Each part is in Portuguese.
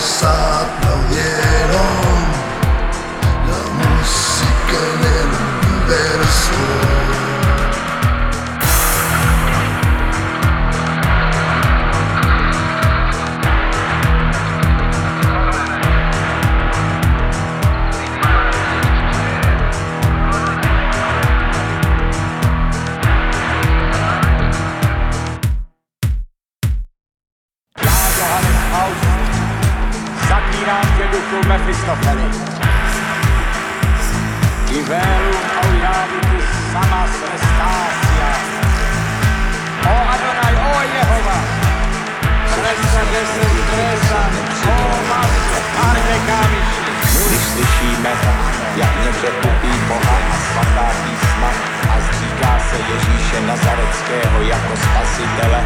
nos aplaudieron. La música en el universo. house. Vzpomínám tě duchu Mefistofeli. I veru aujavitus samas restasia. O Adonai, o Jehova, Presa deses presa, o maso, arde kamiši. Když slyšíme, jak někde pupí Boha a svatá písma a zříká se Ježíše Nazareckého jako spasitele,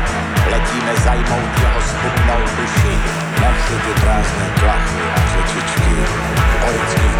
letíme zajmout jeho smutnou duši. kiedy prażne blachy, a przecieczki ojców.